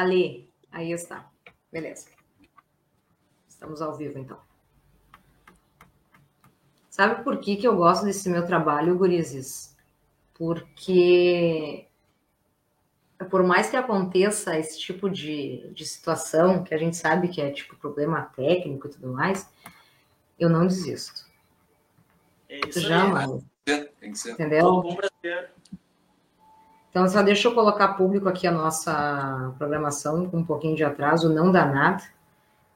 Ali, aí está. Beleza. Estamos ao vivo, então. Sabe por que, que eu gosto desse meu trabalho, Gurizes? Porque por mais que aconteça esse tipo de, de situação, que a gente sabe que é tipo problema técnico e tudo mais, eu não desisto. É isso Jamais. aí. Tem que ser. Entendeu? Todo bom brasileiro. Então, só deixa eu colocar público aqui a nossa programação com um pouquinho de atraso, não dá nada.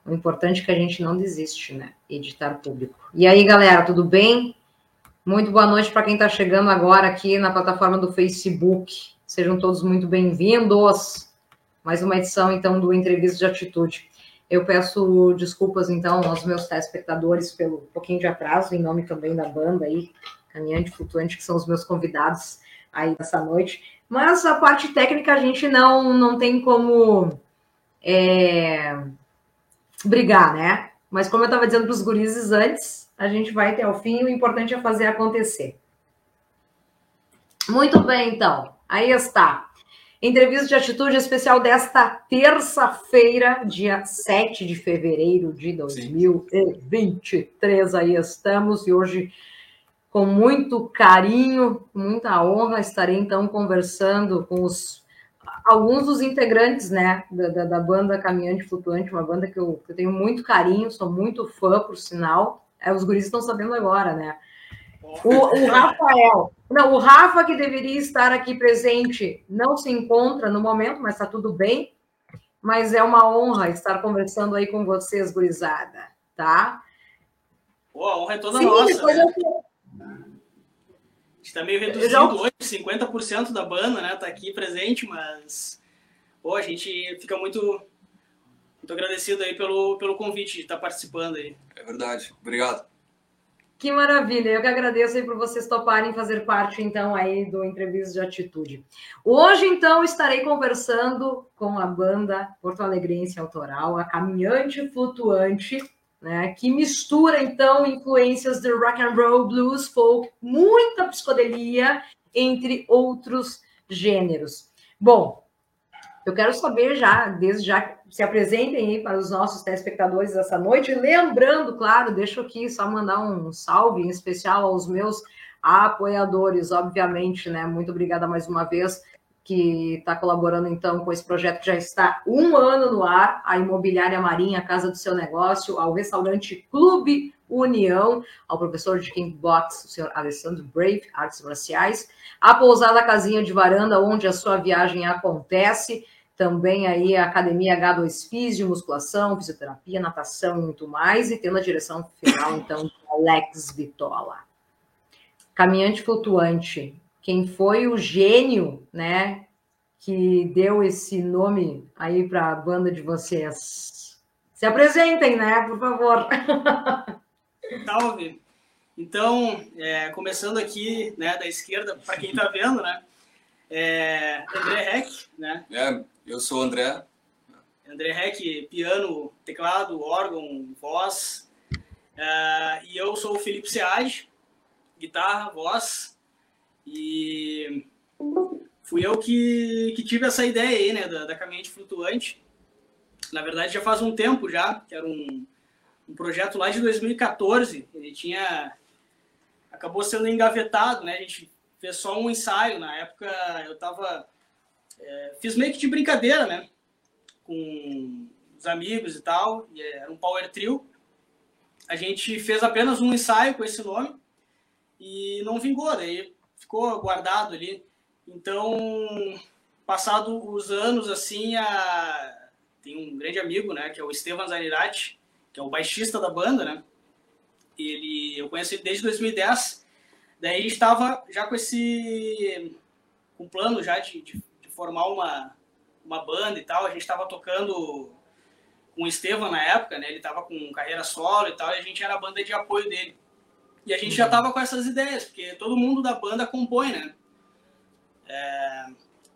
O importante é que a gente não desiste, né? Editar público. E aí, galera, tudo bem? Muito boa noite para quem está chegando agora aqui na plataforma do Facebook. Sejam todos muito bem-vindos. Mais uma edição, então, do Entrevista de Atitude. Eu peço desculpas, então, aos meus telespectadores pelo pouquinho de atraso, em nome também da banda aí, Caminhante Flutuante, que são os meus convidados aí dessa noite. Mas a parte técnica a gente não, não tem como é, brigar, né? Mas como eu estava dizendo para os gurizes antes, a gente vai até o fim, o importante é fazer acontecer. Muito bem, então. Aí está. Entrevista de atitude especial desta terça-feira, dia 7 de fevereiro de 2023. Aí estamos, e hoje, com muito carinho, muita honra, estarei então conversando com os alguns dos integrantes né, da, da, da, banda Caminhante Flutuante, uma banda que eu, que eu, tenho muito carinho, sou muito fã, por sinal. É, os guris estão sabendo agora, né? O, o, Rafael, não, o Rafa que deveria estar aqui presente não se encontra no momento, mas está tudo bem. Mas é uma honra estar conversando aí com vocês, gurizada, tá? Pô, a honra é toda Sim, nossa. Né? Está meio reduzido já... hoje, 50% da banda, né? Tá aqui presente, mas pô, a gente fica muito, muito agradecido aí pelo, pelo convite de estar tá participando aí. É verdade. Obrigado. Que maravilha, eu que agradeço aí por vocês toparem fazer parte, então, aí do Entrevista de Atitude. Hoje, então, estarei conversando com a banda Porto Alegrense Autoral, a Caminhante Flutuante, né, que mistura então influências de rock and roll, blues, folk, muita psicodelia, entre outros gêneros. Bom, eu quero saber já, desde já, se apresentem aí para os nossos telespectadores essa noite. Lembrando, claro, deixo aqui só mandar um salve em especial aos meus apoiadores, obviamente, né? Muito obrigada mais uma vez que está colaborando então com esse projeto que já está um ano no ar, a Imobiliária Marinha, a Casa do Seu Negócio, ao restaurante Clube União, ao professor de kickbox, o senhor Alessandro Brave, artes marciais, a pousada Casinha de Varanda, onde a sua viagem acontece, também aí a Academia H2 Físio, musculação, fisioterapia, natação e muito mais, e tendo a direção final, então, de Alex Vitola. Caminhante flutuante, quem foi o gênio, né, que deu esse nome aí para a banda de vocês? Se apresentem, né, por favor. Salve. Então, é, começando aqui, né, da esquerda, para quem está vendo, né, é André Heck, né? É, eu sou o André. André Heck, piano, teclado, órgão, voz. Uh, e eu sou o Felipe Seade, guitarra, voz. E fui eu que, que tive essa ideia aí, né, da, da caminhante flutuante. Na verdade, já faz um tempo já, que era um, um projeto lá de 2014. Ele tinha... Acabou sendo engavetado, né? A gente fez só um ensaio. Na época, eu tava... É, fiz meio que de brincadeira, né? Com os amigos e tal. E era um power trio. A gente fez apenas um ensaio com esse nome e não vingou. Daí ficou guardado ali. Então, passado os anos, assim, a... tem um grande amigo, né, que é o Estevan Zanirati, que é o baixista da banda, né? Ele, eu conheço ele desde 2010. Daí gente estava já com esse um plano já de, de, de, formar uma, uma banda e tal. A gente estava tocando com o Estevam na época, né? Ele estava com carreira solo e tal, e a gente era a banda de apoio dele. E a gente já tava com essas ideias, porque todo mundo da banda compõe, né? É...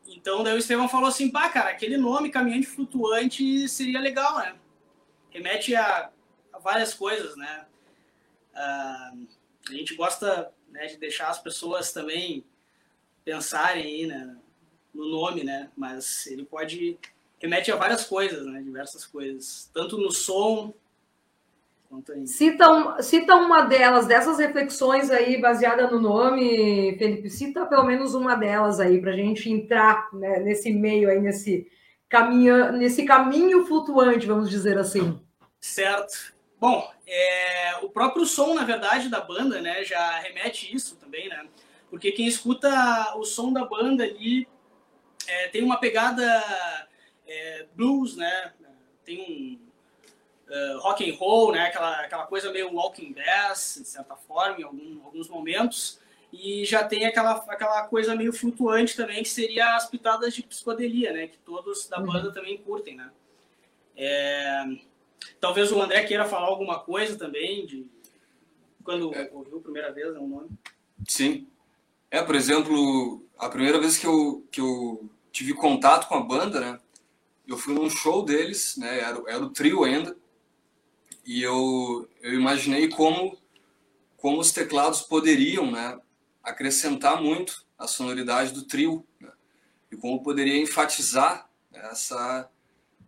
Então daí o Estevão falou assim, pá, cara, aquele nome caminhante flutuante seria legal, né? Remete a, a várias coisas, né? Uh, a gente gosta né, de deixar as pessoas também pensarem aí, né, no nome, né? Mas ele pode remete a várias coisas, né? Diversas coisas. Tanto no som Cita, cita uma delas, dessas reflexões aí, baseada no nome, Felipe, cita pelo menos uma delas aí, para a gente entrar né, nesse meio aí, nesse caminho, nesse caminho flutuante, vamos dizer assim. Certo. Bom, é, o próprio som, na verdade, da banda, né, já remete isso também, né? Porque quem escuta o som da banda ali é, tem uma pegada é, blues, né? Tem um uh, rock and roll, né? Aquela, aquela coisa meio walking bass, de certa forma, em algum, alguns momentos. E já tem aquela, aquela coisa meio flutuante também, que seria as pitadas de psicodelia, né? Que todos da banda uhum. também curtem, né? É, talvez o André queira falar alguma coisa também, de quando é. ouviu a primeira vez, é um nome. Sim. É, por exemplo, a primeira vez que eu, que eu tive contato com a banda, né? Eu fui num show deles, né? Era, era o trio ainda. E eu, eu imaginei como, como os teclados poderiam, né? Acrescentar muito a sonoridade do trio, né? E como poderia enfatizar né, essa,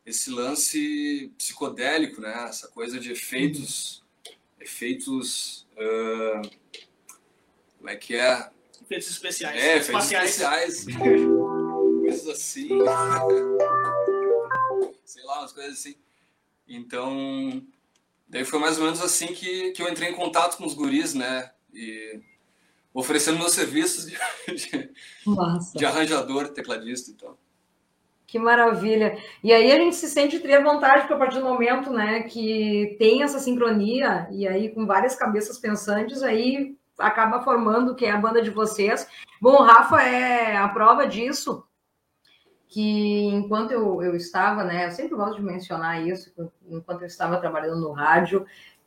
esse lance psicodélico, né? Essa coisa de efeitos, efeitos, uh, como é que é? Efeitos especiais. É, efeitos especiais. coisas assim. Sei lá, umas coisas assim. Então, daí foi mais ou menos assim que, que eu entrei em contato com os guris, né? E oferecendo meus serviços de, de, de arranjador, tecladista e tal. Que maravilha. E aí a gente se sente ter vontade, porque a partir do momento né, que tem essa sincronia, e aí com várias cabeças pensantes, aí acaba formando que é a banda de vocês. Bom, o Rafa é a prova disso, que enquanto eu, eu estava, né, eu sempre gosto de mencionar isso, enquanto eu estava trabalhando no rádio,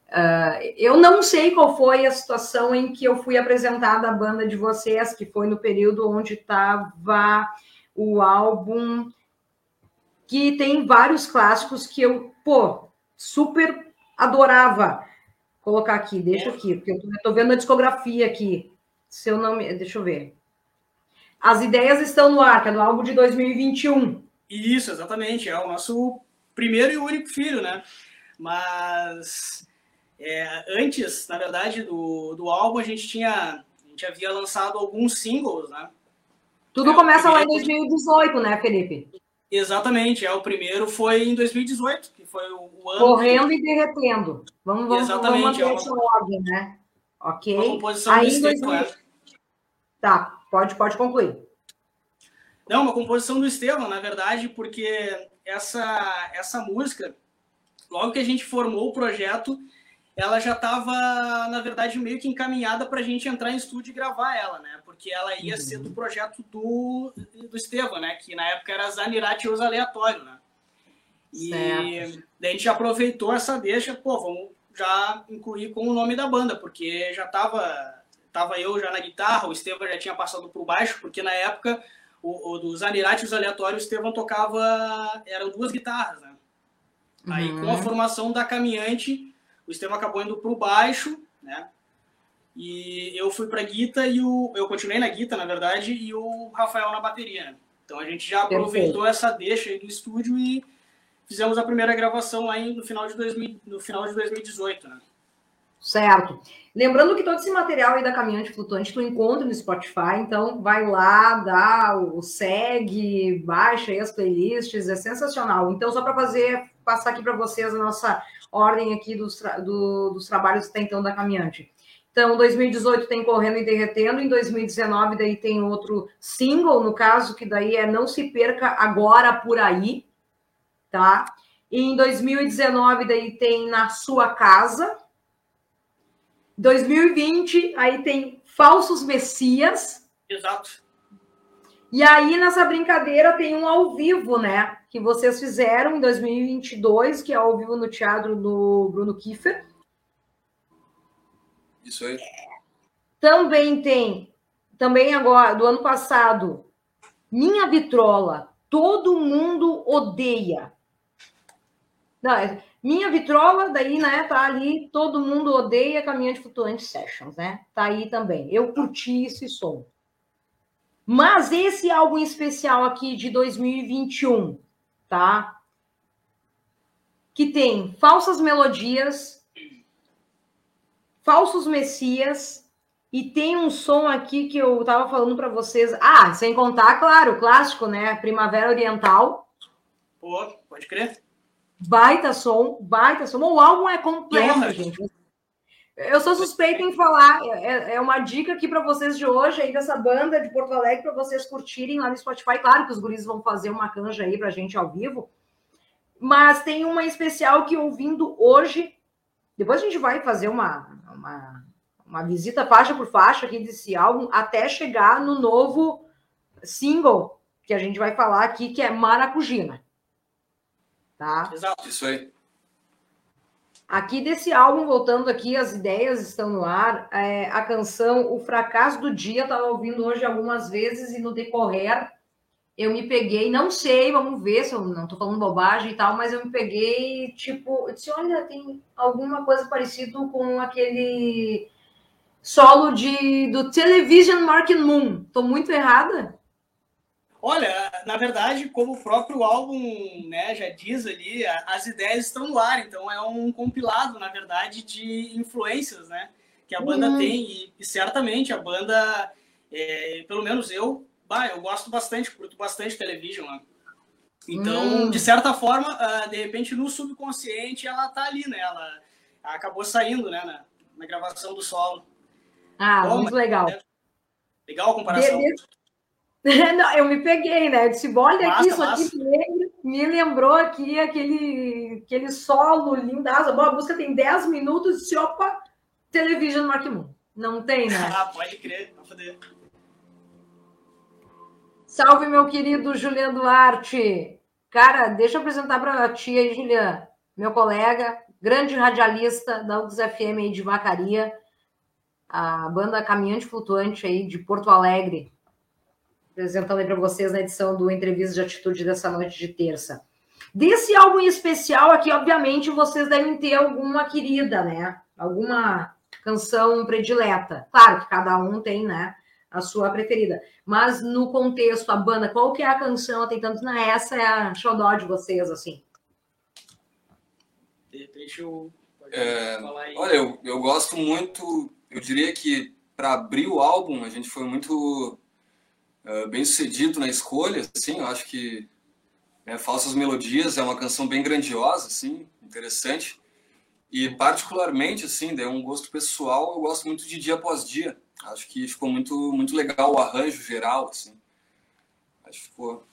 uh, eu não sei qual foi a situação em que eu fui apresentada à banda de vocês, que foi no período onde estava o álbum que tem vários clássicos que eu, pô, super adorava colocar aqui, deixa aqui, porque eu tô, vendo a discografia aqui, se eu não me, deixa eu ver, as ideias estão no ar, que é do álbum de 2021. Isso, exatamente. É o nosso primeiro e único filho, né? Mas é, antes, na verdade, do, do álbum, a gente tinha. A gente havia lançado alguns singles, né? Tudo é, começa lá em 2018, né, Felipe? Exatamente, é o primeiro foi em 2018, que foi o, ano. Correndo que... e derretendo. Vamos, vamos, Exatamente, vamos manter é uma... ordem, né? Ok. Uma composição Aí, 2000... Né? Tá, Pode, pode concluir. Não, uma composição do Estevão, na verdade, porque essa, essa música, logo que a gente formou o projeto, ela já estava, na verdade, meio que encaminhada para a gente entrar em estúdio e gravar ela, né? Porque ela ia ser do projeto do, do Estevão, né? Que na época era Zanirati Uso Aleatório, né? E certo. daí a gente aproveitou essa deixa, pô, vamos já incluir com o nome da banda, porque já estava tava eu já na guitarra, o Estevam já tinha passado por baixo, porque na época o, o dos Anirati os aleatórios, o Estevam tocava, eram duas guitarras, né? Uhum. Aí com a uhum. formação da caminhante, o Estevam acabou indo pro baixo, né? E eu fui pra guita e o eu continuei na guita, na verdade, e o Rafael na bateria. Né? Então a gente já aproveitou Perfeito. essa deixa aí do estúdio e fizemos a primeira gravação lá no final de 2000, no final de 2018, né? Certo. Lembrando que todo esse material aí da Caminhante Flutuante tu encontra no Spotify, então vai lá, dá o segue, baixa aí as playlists, é sensacional. Então, só para fazer, passar aqui para vocês a nossa ordem aqui dos, tra do, dos trabalhos até então da Caminhante. Então, 2018 tem Correndo e Derretendo, em 2019 daí tem outro single, no caso, que daí é Não Se Perca Agora Por Aí, tá? E em 2019 daí tem Na Sua Casa, 2020, aí tem Falsos Messias. Exato. E aí, nessa brincadeira, tem um ao vivo, né? Que vocês fizeram em 2022, que é ao vivo no teatro do Bruno Kiefer. Isso aí. Também tem, também agora, do ano passado, Minha Vitrola. Todo mundo odeia. Não, é, minha vitrola, daí, né, tá ali, todo mundo odeia Caminhante Flutuante Sessions, né? Tá aí também. Eu curti esse som. Mas esse álbum especial aqui de 2021, tá? Que tem falsas melodias, falsos messias e tem um som aqui que eu tava falando para vocês. Ah, sem contar, claro, clássico, né? Primavera Oriental. Pô, pode crer. Baita som, baita som. O álbum é completo, gente. Eu sou suspeita em falar. É, é uma dica aqui para vocês de hoje, aí dessa banda de Porto Alegre, para vocês curtirem lá no Spotify. Claro que os guris vão fazer uma canja aí para gente ao vivo. Mas tem uma especial que ouvindo hoje. Depois a gente vai fazer uma, uma uma visita faixa por faixa aqui desse álbum até chegar no novo single que a gente vai falar aqui, que é Maracujina. Tá? Exato, isso aí. Aqui desse álbum, voltando aqui, as ideias estão no ar. É, a canção O Fracasso do Dia, estava ouvindo hoje algumas vezes e no decorrer eu me peguei, não sei, vamos ver se eu não estou falando bobagem e tal, mas eu me peguei, tipo, eu disse, olha, tem alguma coisa parecida com aquele solo de, do Television Mark Moon. Tô muito errada? Olha, na verdade, como o próprio álbum né, já diz ali, as ideias estão no ar, então é um compilado, na verdade, de influências né, que a banda uhum. tem, e, e, certamente a banda, é, pelo menos eu, bah, eu gosto bastante, curto bastante Television. Né? Então, uhum. de certa forma, uh, de repente, no subconsciente, ela tá ali, né? Ela acabou saindo né, na, na gravação do solo. Ah, Bom, muito legal. É legal a comparação. Não, eu me peguei, né? Eu disse, olha aqui, isso aqui me lembrou aqui aquele, aquele solo lindaço. A música tem 10 minutos, disse, opa, Television Mark Moon. Não tem, né? ah, pode crer, vou poder. Salve, meu querido Juliano Duarte. Cara, deixa eu apresentar para ti aí, Juliano, meu colega, grande radialista da UX FM de Vacaria a banda Caminhante Flutuante aí de Porto Alegre, apresentando aí para vocês na edição do Entrevista de Atitude dessa noite de terça. Desse álbum em especial aqui, obviamente, vocês devem ter alguma querida, né? Alguma canção predileta. Claro que cada um tem, né? A sua preferida. Mas no contexto, a banda, qual que é a canção? Tem tanto na essa é a xodó de vocês, assim. Deixa eu. É, olha, eu, eu gosto muito eu diria que para abrir o álbum a gente foi muito uh, bem sucedido na escolha, assim, eu acho que né, Falsas Melodias é uma canção bem grandiosa, assim, interessante. E particularmente, assim, é um gosto pessoal, eu gosto muito de Dia Após Dia. Acho que ficou muito, muito legal o arranjo geral, assim. Acho que ficou...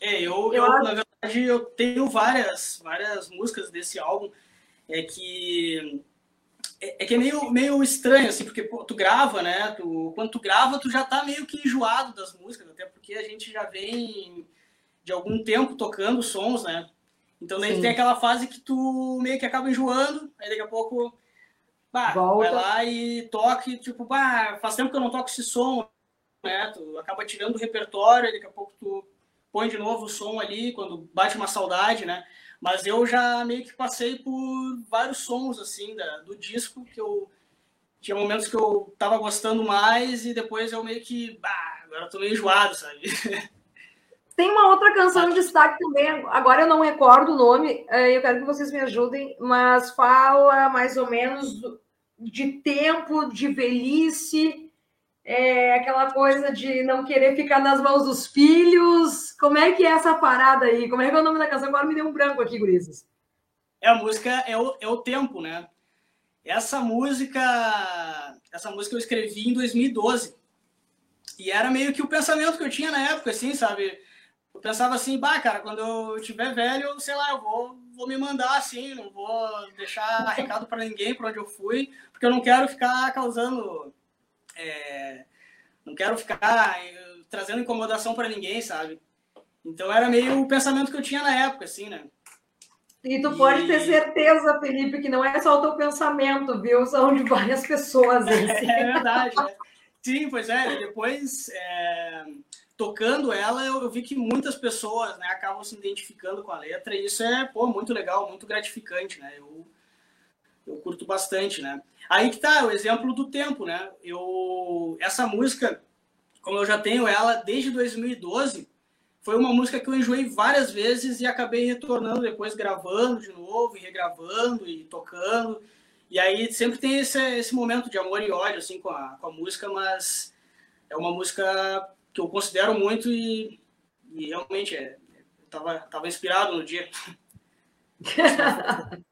É, eu, eu, na verdade, eu tenho várias, várias músicas desse álbum é que é, é, que é meio, meio estranho, assim, porque pô, tu grava, né? Tu, quando tu grava, tu já tá meio que enjoado das músicas, até porque a gente já vem de algum tempo tocando sons, né? Então daí tem aquela fase que tu meio que acaba enjoando, aí daqui a pouco bah, vai lá e toca, e, tipo, bah, faz tempo que eu não toco esse som, né? Tu acaba tirando o repertório, aí daqui a pouco tu põe de novo o som ali, quando bate uma saudade, né? Mas eu já meio que passei por vários sons, assim, da, do disco, que eu tinha momentos que eu tava gostando mais e depois eu meio que, bah, agora eu tô meio enjoado, sabe? Tem uma outra canção de destaque também, agora eu não recordo o nome, é, eu quero que vocês me ajudem, mas fala mais ou menos de tempo, de velhice, é aquela coisa de não querer ficar nas mãos dos filhos. Como é que é essa parada aí? Como é que é o nome da canção? Agora me deu um branco aqui, Gurizes. É a música, é o, é o tempo, né? Essa música, essa música eu escrevi em 2012. E era meio que o pensamento que eu tinha na época, assim, sabe? Eu pensava assim, bah, cara, quando eu tiver velho, sei lá, eu vou, vou me mandar assim, não vou deixar recado para ninguém para onde eu fui, porque eu não quero ficar causando é, não quero ficar eh, trazendo incomodação para ninguém, sabe? Então era meio o pensamento que eu tinha na época, assim, né? E tu e... pode ter certeza, Felipe, que não é só o teu pensamento, viu? São de várias pessoas. Assim. é verdade, né? Sim, pois é. Depois, é... tocando ela, eu, vi que muitas pessoas né, acabam se identificando com a letra, e isso é pô, muito legal, muito gratificante, né? Eu, eu curto bastante, né? Aí que tá o exemplo do tempo, né? Eu, essa música, como eu já tenho ela desde 2012, foi uma música que eu enjoei várias vezes e acabei retornando depois, gravando de novo, e regravando e tocando. E aí sempre tem esse, esse momento de amor e ódio assim, com, a, com a música, mas é uma música que eu considero muito e, e realmente é, tava, tava inspirado no dia.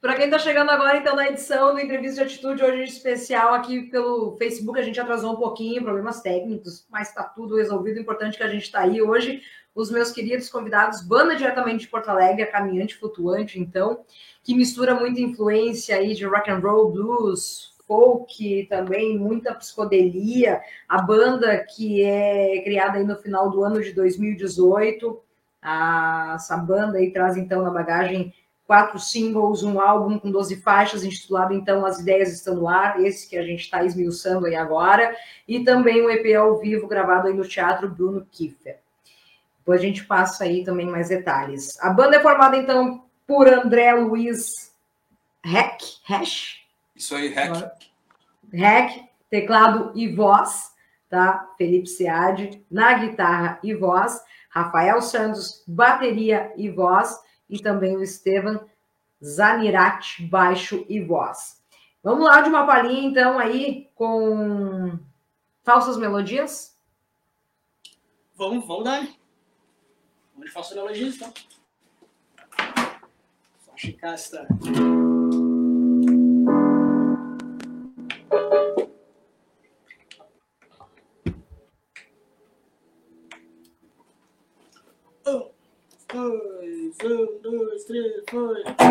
Para quem está chegando agora, então, na edição do Entrevista de Atitude, hoje especial aqui pelo Facebook, a gente atrasou um pouquinho, problemas técnicos, mas está tudo resolvido. Importante que a gente está aí hoje. Os meus queridos convidados, banda diretamente de Porto Alegre, a Caminhante Flutuante, então, que mistura muita influência aí de rock and roll, blues, folk, também muita psicodelia. A banda que é criada aí no final do ano de 2018. A, essa banda aí traz, então, na bagagem quatro singles, um álbum com 12 faixas, intitulado então As Ideias Estão no Ar, esse que a gente está esmiuçando aí agora, e também um EP ao vivo gravado aí no Teatro Bruno Kiefer. Depois a gente passa aí também mais detalhes. A banda é formada então por André Luiz Heck, Hash. Isso aí, Heck. Heck, teclado e voz, tá? Felipe Seade na guitarra e voz, Rafael Santos, bateria e voz, e também o Estevam Zanirat, baixo e voz. Vamos lá de uma palhinha, então, aí, com falsas melodias? Vamos, vamos dar. Vamos de falsas melodias, então. Só checar esta... dois,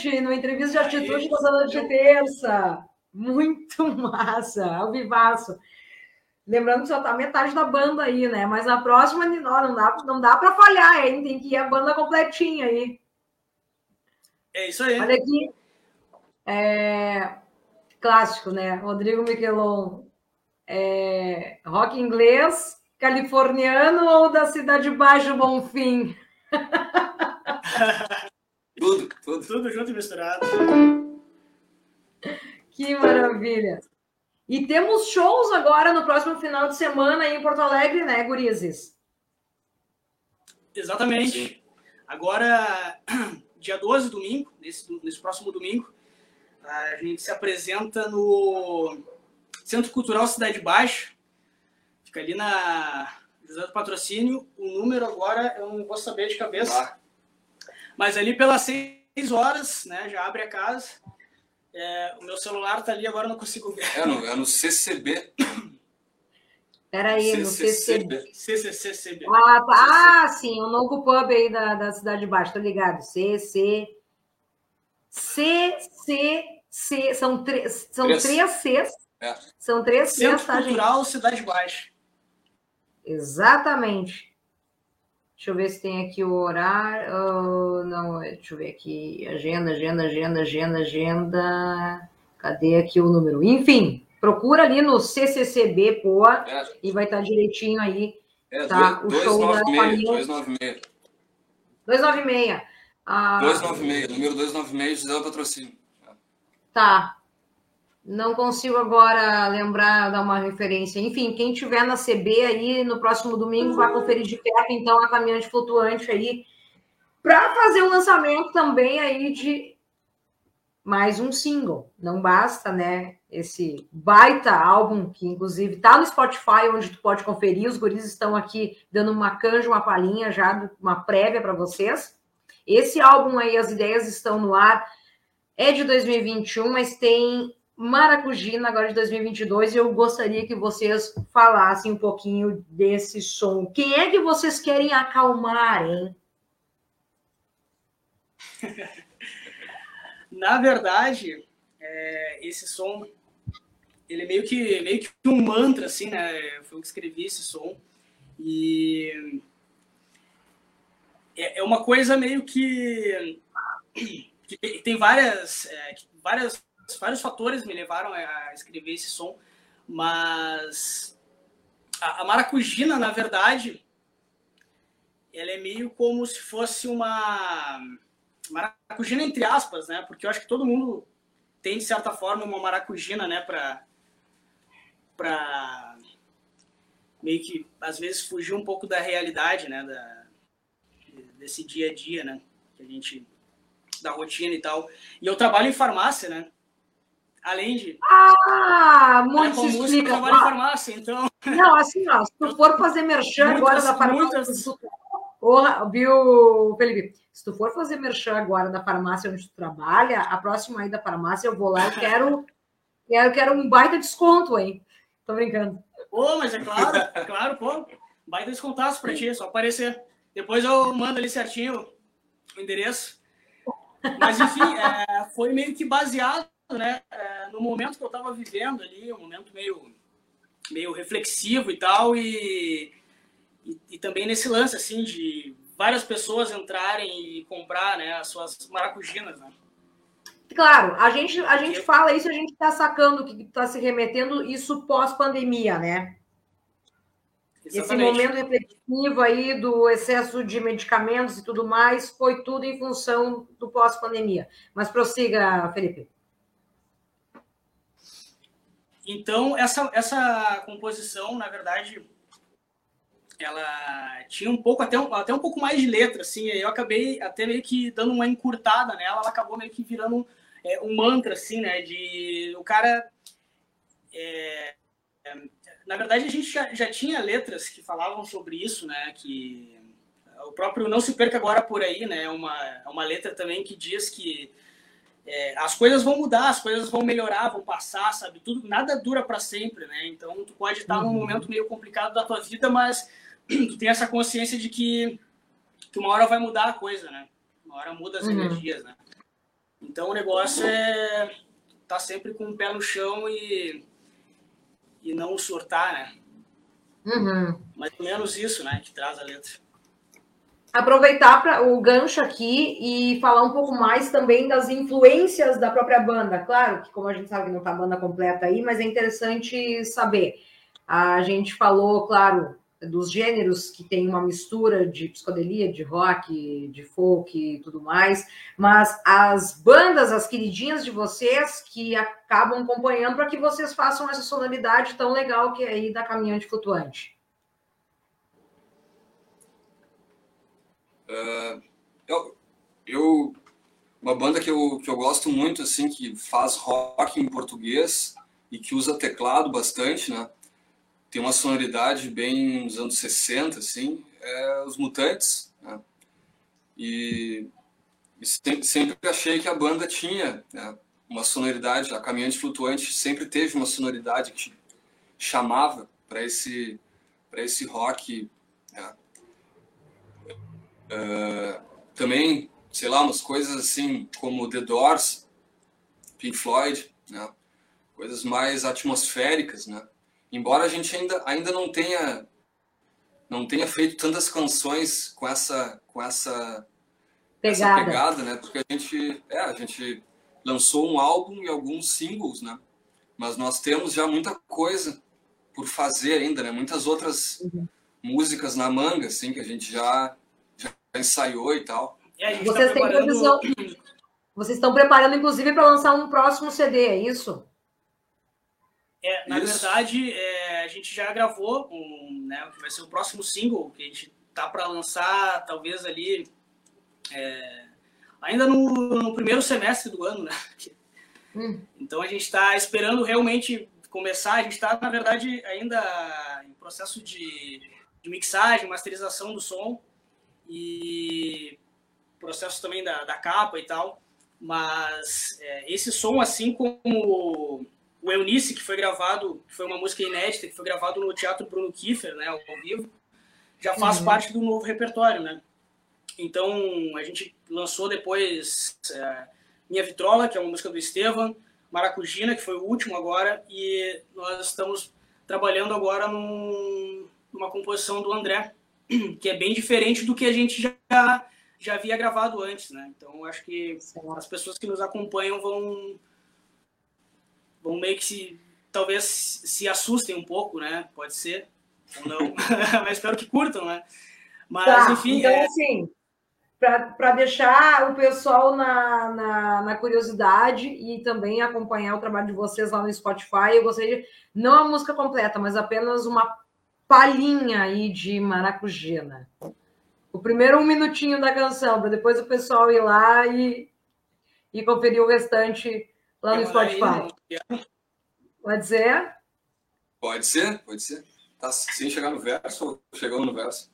flutuante no entrevista de atitude da de terça. Muito massa, ao vivaço. Lembrando que só tá metade da banda aí, né? Mas na próxima, não, não dá, não dá para falhar, hein? Tem que ir a banda completinha aí. É isso aí. Olha aqui. É... Clássico, né? Rodrigo Miquelon. É... Rock inglês, californiano ou da Cidade Baixa Bonfim? Tudo, tudo. Tudo junto e misturado. Que maravilha! E temos shows agora no próximo final de semana aí em Porto Alegre, né, Gurizes? Exatamente. Agora, dia 12, domingo, nesse, nesse próximo domingo, a gente se apresenta no Centro Cultural Cidade Baixa. Fica ali na José do Patrocínio. O número agora eu não vou saber de cabeça. Tá. Mas ali pelas 6 horas, né? Já abre a casa. É, o meu celular tá ali, agora eu não consigo ver. É no, é no CCB. Peraí, no CCB. CCCB. Ah, tá. ah, sim, o novo pub aí da, da Cidade Baixa, tô ligado. CC. CCC. São, três são Três. três Cs. É. São três Cs, Centro tá, gente? Cultural Cidade Baixa. Exatamente. Deixa eu ver se tem aqui o horário. Oh, não, deixa eu ver aqui. Agenda, agenda, agenda, agenda, agenda. Cadê aqui o número? Enfim, procura ali no CCCB, Poa, É, e vai estar direitinho aí. é Tá, dois- o show da 296, família. 296. 296. Ah, 296, número 296, José do Patrocínio. Tá. Não consigo agora lembrar, dar uma referência. Enfim, quem tiver na CB aí no próximo domingo vai conferir de perto, então, a caminhante flutuante aí, para fazer o lançamento também aí de mais um single. Não basta, né? Esse baita álbum, que inclusive tá no Spotify, onde tu pode conferir. Os guris estão aqui dando uma canja, uma palhinha já, uma prévia para vocês. Esse álbum aí, as ideias estão no ar. É de 2021, mas tem Maracujina agora de 2022 e eu gostaria que vocês falassem um pouquinho desse som. Quem é que vocês querem acalmar, hein? Na verdade, é, esse som, ele é meio que, meio que um mantra, assim, né? Foi eu que escrevi esse som. E é, é uma coisa meio que, que tem- várias, é, várias, vários fatores me levaram a escrever esse som, mas a, a maracujina, na verdade, ela é meio como se fosse uma maracujina entre aspas, né? Porque eu acho que todo mundo tem de certa forma uma maracujina, né, para para meio que às vezes fugir um pouco da realidade, né, da desse dia a dia, né? Que a gente da rotina e tal. E eu trabalho em farmácia, né? Além de. Ah, muito com música, eu trabalho em farmácia, então. Não, assim, ó, se tu for fazer merchan agora da farmácia. Muitas... Porra, viu, Felipe? Se tu for fazer merchan agora da farmácia onde tu trabalha, a próxima aí da farmácia eu vou lá e quero, quero, quero um baita desconto, hein? Tô brincando. Ô, mas é claro, é claro, pô. Baita descontaço pra ti, é só aparecer. Depois eu mando ali certinho o endereço. Mas, enfim, é, foi meio que baseado né, é, no momento que eu estava vivendo ali, um momento meio, meio reflexivo e tal, e, e, e, também nesse lance, assim, de várias pessoas entrarem e comprar, né, as suas maracujinas, né. Claro, a gente, a gente fala isso, a gente está sacando que está se remetendo isso pós-pandemia, né? Exatamente. Esse momento reflexivo aí do excesso de medicamentos e tudo mais foi tudo em função do pós-pandemia. Mas prossiga, Felipe. Então, essa, essa composição, na verdade, ela tinha um pouco, até um, até um pouco mais de letra, assim, eu acabei até meio que dando uma encurtada nela, ela acabou meio que virando é, um mantra, assim, né, de o cara... É, é, na verdade, a gente já, já tinha letras que falavam sobre isso, né, que o próprio Não Se Perca Agora Por Aí, né, é uma, é uma letra também que diz que é, as coisas vão mudar, as coisas vão melhorar, vão passar, sabe? Tudo, nada dura para sempre, né? Então, tu pode estar num uhum. momento meio complicado da tua vida, mas tu tem essa consciência de que, que uma hora vai mudar a coisa, né? Uma hora muda as uhum. energias, né? Então, o negócio é tá sempre com o pé no chão e, e não surtar, né? Uhum. Mais ou menos isso, né? Que traz a letra aproveitar pra, o gancho aqui e falar um pouco mais também das influências da própria banda. Claro que, como a gente sabe não está a banda completa aí, mas é interessante saber. A gente falou, claro, dos gêneros que tem uma mistura de psicodelia, de rock, de folk e tudo mais, mas as bandas, as queridinhas de vocês que acabam acompanhando para que vocês façam essa sonoridade tão legal que é aí da Caminhante Flutuante. Uh, eu, eu, uma banda que eu, que eu gosto muito, assim, que faz rock em português e que usa teclado bastante, né? Tem uma sonoridade bem nos anos 60, assim, é Os Mutantes, né? E, e sempre, sempre, achei que a banda tinha né, uma sonoridade, a Caminhante Flutuante sempre teve uma sonoridade que chamava para esse, esse rock né, Uh, também, sei lá, umas coisas assim como The Doors, Pink Floyd, né? coisas mais atmosféricas, né? Embora a gente ainda, ainda não tenha não tenha feito tantas canções com essa com essa pegada. essa pegada, né? Porque a gente é, a gente lançou um álbum e alguns singles, né? Mas nós temos já muita coisa por fazer ainda, né? Muitas outras uhum. músicas na manga, assim, que a gente já ensaiou e tal. É, tá Vocês tá têm previsão. Vocês estão preparando, inclusive, para lançar um próximo CD, é isso? É, na isso. verdade, é, a gente já gravou um, né, que vai ser o próximo single que a gente tá para lançar, talvez ali é, ainda no, no, primeiro semestre do ano, né? Hum. Então a gente está esperando realmente começar. A gente está, na verdade, ainda em processo de, de mixagem, masterização do som e processo também da, da capa e tal. Mas é, esse som, assim como o Eunice, que foi gravado, que foi uma música inédita, que foi gravado no Teatro Bruno Kiefer, né, ao vivo, já faz uhum. parte do novo repertório, né? Então, a gente lançou depois é, Minha Vitrola, que é uma música do Estevam, Maracujina, que foi o último agora, e nós estamos trabalhando agora num, numa composição do André, que é bem diferente do que a gente já, já havia gravado antes, né? Então, acho que as pessoas que nos acompanham vão, vão meio que se, talvez se assustem um pouco, né? Pode ser, ou não, mas espero que curtam, né? Mas, tá, enfim... Então, é... assim, para deixar o pessoal na, na, na, curiosidade e também acompanhar o trabalho de vocês lá no Spotify, eu gostaria de, não a música completa, mas apenas uma palhinha aí de maracujina. O primeiro um minutinho da canção, para depois o pessoal ir lá e, e conferir o restante lá no Spotify. Pode ser? Pode ser, pode ser. Tá sem chegar no verso ou chegando no verso?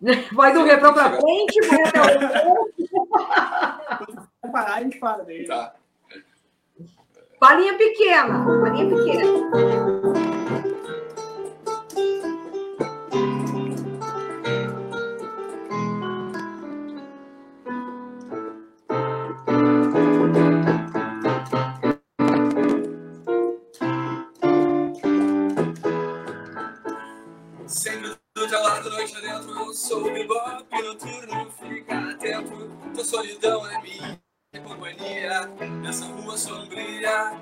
Vai do refrão para frente, vai até o Vai parar, a gente fala dele. Tá. Palinha pequena, palinha pequena. Adentro, eu sou bebop noturno, fica atento, tua solidão é minha companhia, nessa rua sombria.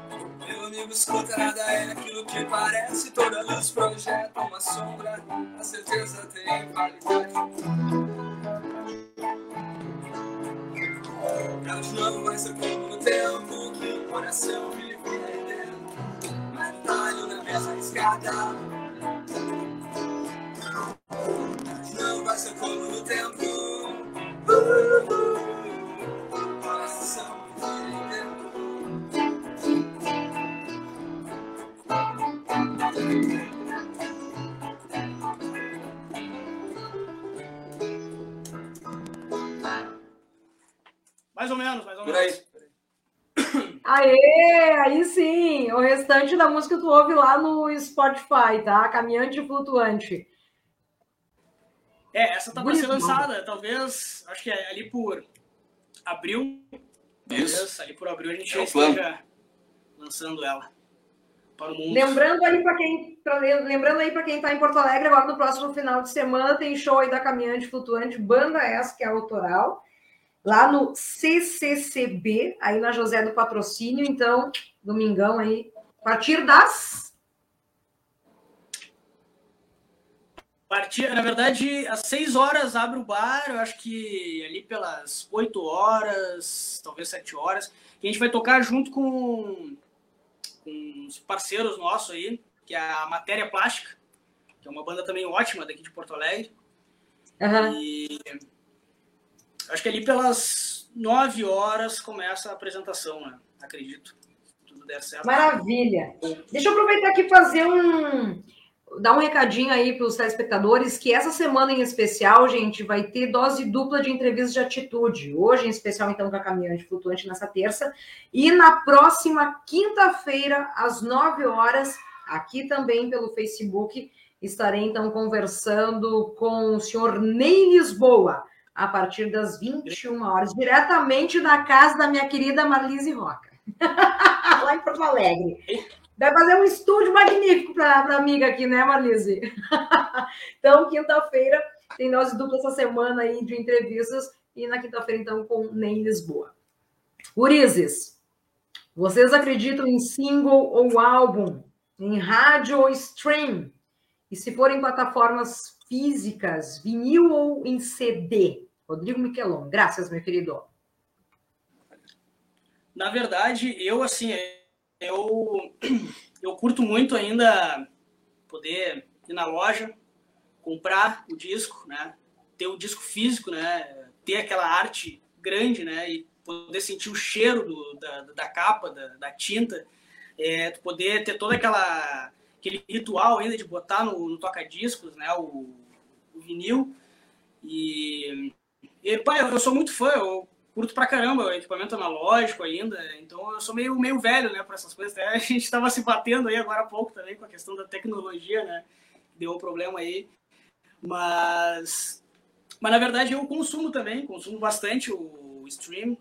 Meu amigo, escuta, nada é aquilo que parece, toda luz projeta uma sombra, a certeza tem validade. Cara de novo vai ser como no tempo que o coração vive perdendo, mas talho na mesma escada. Ser como no tempo. Uh, coração. Mais ou menos, mais ou Por menos. aí. Aê, aí sim! O restante da música tu ouve lá no Spotify, tá? Caminhante e flutuante. É, essa tá para ser lançada, talvez, acho que é ali por abril. Talvez, Isso. ali por abril a gente É já plano. esteja lançando ela para o mundo. Lembrando aí para quem, pra- lembrando aí para quem tá em Porto Alegre, agora no próximo final de semana tem show aí da Caminhante Flutuante, banda essa que é autoral, lá no CCCB, aí na José do Patrocínio, então, domingão aí, a partir das Partir, na verdade, às 6 horas abre o bar, eu acho que ali pelas 8 horas, talvez 7 horas, que a gente vai tocar junto com, com os parceiros nossos aí, que é a Matéria Plástica, que é uma banda também ótima daqui de Porto Alegre. Aham. E acho que ali pelas 9 horas começa a apresentação, né? Acredito. Se tudo der certo. Maravilha. Deixa eu aproveitar aqui e fazer um. Dar um recadinho aí para os telespectadores que essa semana em especial, gente, vai ter dose dupla de entrevistas de atitude. Hoje, em especial, então, com a caminhante flutuante nessa terça. E na próxima quinta-feira, às 9 horas, aqui também pelo Facebook, estarei então conversando com o senhor Ney Lisboa, a partir das 21 horas, diretamente da casa da minha querida Marlise Roca. lá em Porto Alegre. Vai fazer um estúdio magnífico para a amiga aqui, né, Marlise? então, quinta-feira, tem dose dupla essa semana aí de entrevistas, e na quinta-feira, então, com Nem Lisboa. Urizes, vocês acreditam em single ou álbum? Em rádio ou stream? E se for em plataformas físicas, vinil ou em CD? Rodrigo Miquelon, graças, meu querido. Na verdade, eu assim, eu eu curto muito ainda poder ir na loja, comprar o disco, né? Ter o disco físico, né? Ter aquela arte grande, né? E poder sentir o cheiro do, da, da capa, da, da tinta, é, poder ter toda aquela aquele ritual ainda de botar no, no toca-discos, né? O, o vinil e, e pai, eu sou muito fã, eu curto pra caramba o equipamento analógico ainda, então eu sou meio, meio velho, né, pra essas coisas. Até a gente tava se batendo aí agora há pouco também com a questão da tecnologia, né, deu um problema aí. Mas, mas na verdade eu consumo também, consumo bastante o stream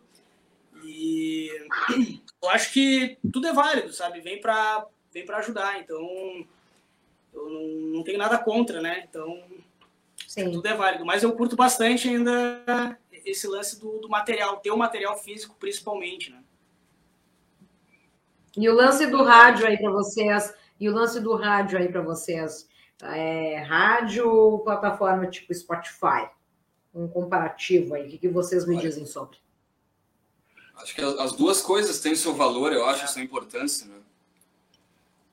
e eu acho que tudo é válido, sabe? Vem pra, vem pra ajudar, então eu não, não tenho nada contra, né, então Sim. tudo é válido. Mas eu curto bastante ainda esse lance do, do material, ter o material físico principalmente, né? E o lance do rádio aí para vocês, e o lance do rádio aí para vocês, é, rádio ou plataforma tipo Spotify? Um comparativo aí, o que, que vocês me Olha. dizem sobre? Acho que as as duas coisas têm seu valor, eu acho, sua importância, né?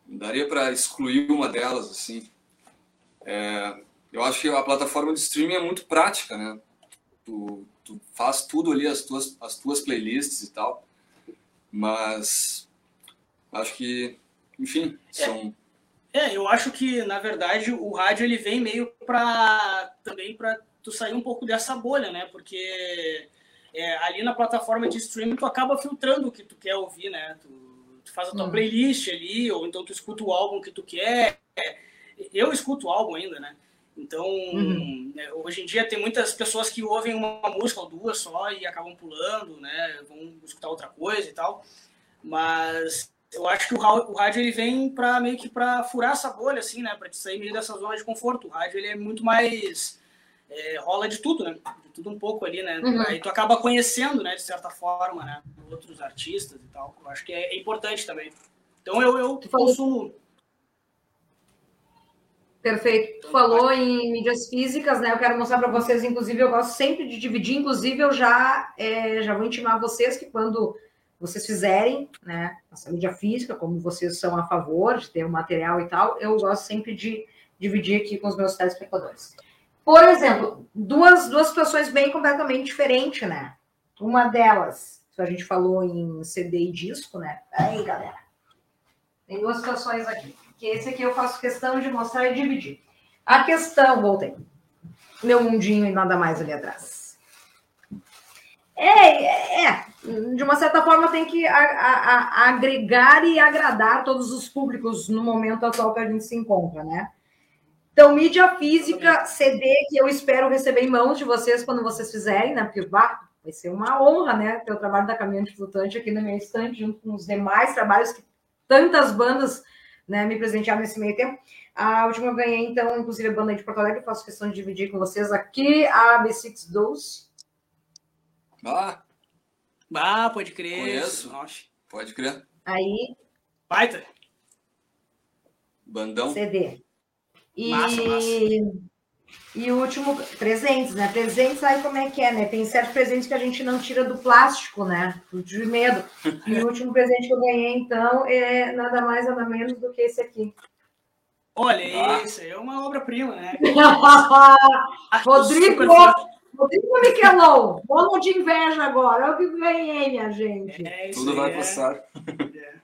Daria para excluir uma delas, assim. É, eu acho que a plataforma de streaming é muito prática, né? Tu, tu faz tudo ali, as tuas, as tuas playlists e tal, mas acho que, enfim, é. são... É, eu acho que, na verdade, o rádio ele vem meio para também para tu sair um pouco dessa bolha, né? Porque é, ali na plataforma de streaming tu acaba filtrando o que tu quer ouvir, né? Tu, tu faz a tua uhum. playlist ali, ou então tu escuta o álbum que tu quer. Eu escuto o álbum ainda, né? Então, uhum. né, hoje em dia tem muitas pessoas que ouvem uma música ou duas só e acabam pulando, né? Vão escutar outra coisa e tal. Mas eu acho que o rádio ele vem para meio que para furar essa bolha, assim, né? Para te sair meio dessa zona de conforto. O rádio ele é muito mais é, rola de tudo, né? De tudo um pouco ali, né? Uhum. Aí tu acaba conhecendo, né? De certa forma, né? Outros artistas e tal. Eu acho que é, é importante também. Então eu, eu consumo Perfeito. Tu falou em mídias físicas, né? Eu quero mostrar para vocês, inclusive, eu gosto sempre de dividir, inclusive eu já, é, já vou intimar vocês que quando vocês fizerem, né, essa mídia física, como vocês são a favor de ter o material e tal, eu gosto sempre de dividir aqui com os meus telespectadores. Por exemplo, duas, duas situações bem completamente diferentes, né? Uma delas, a gente falou em CD e disco, né? Aí, galera. Tem duas situações aqui que esse aqui eu faço questão de mostrar e dividir. A questão, voltei. Meu mundinho e nada mais ali atrás. É, é, é. de uma certa forma tem que a, a, a agregar e agradar todos os públicos no momento atual que a gente se encontra, né? Então, mídia física, CD, que eu espero receber em mãos de vocês quando vocês fizerem, né? Porque bah, vai ser uma honra, né? Ter o trabalho da Caminhante Flutante aqui na minha estante, junto com os demais trabalhos que tantas bandas né, me presentear nesse meio tempo. A última eu ganhei, então, inclusive a banda de Porto Alegre, faço questão de dividir com vocês aqui, a B612. Ah, ah pode crer. Conheço. Nossa. Pode crer. Aí. Baita. Bandão. CD. E... Massa, massa. E o último, presentes, né? Presentes, aí como é que é, né? Tem certos presentes que a gente não tira do plástico, né? De medo. E o último presente que eu ganhei, então, é nada mais, nada menos do que esse aqui. Olha, ah. isso é uma obra-prima, né? Rodrigo, Rodrigo Miquelon, vamos de inveja agora. Olha o que ganhei, minha gente. É, Tudo vai é. passar. É.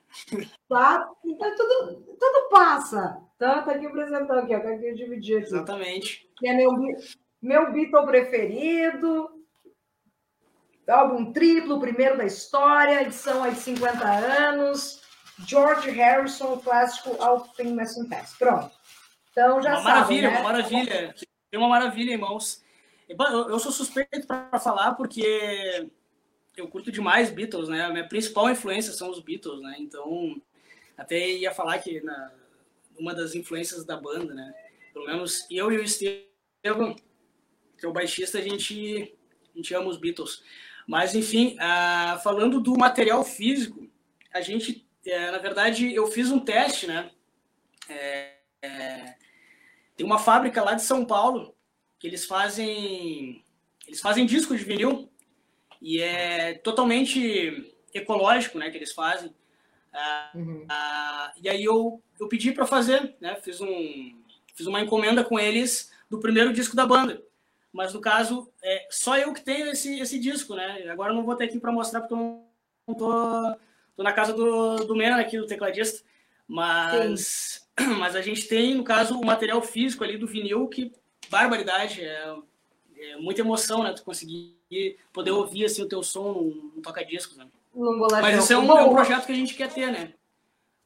Tá? Então, tudo, tudo passa. Tá, tá aqui apresentando aqui, ó. Tá aqui dividir aqui. Exatamente. Que é meu, meu Beatle preferido. Álbum triplo, primeiro da história, edição aí de 50 anos. George Harrison, clássico Things Must Pass. Pronto. Então já uma sabe, maravilha, né? uma maravilha. É uma maravilha, irmãos. Eu sou suspeito para falar porque eu curto demais Beatles, né? A minha principal influência são os Beatles, né? Então, até ia falar que na, uma das influências da banda, né? Pelo menos eu e o Estevam, que é o baixista, a gente, a gente ama os Beatles. Mas, enfim, uh, falando do material físico, a gente, é, na verdade, eu fiz um teste, né? É, é, tem uma fábrica lá de São Paulo que eles fazem eles fazem disco de vinil e é totalmente ecológico, né, que eles fazem. Ah, uhum. ah, e aí eu, eu pedi para fazer, né, fiz, um, fiz uma encomenda com eles do primeiro disco da banda. Mas no caso, é só eu que tenho esse, esse disco, né? Agora eu não vou ter aqui para mostrar porque eu não tô, tô na casa do, do Mena aqui, do tecladista. Mas, mas a gente tem, no caso, o material físico ali do vinil, que barbaridade, é, é muita emoção, né? Tu conseguir poder ouvir assim, o teu som no, no toca-discos, né? Mas isso é um, é um, projeto que a gente quer ter, né?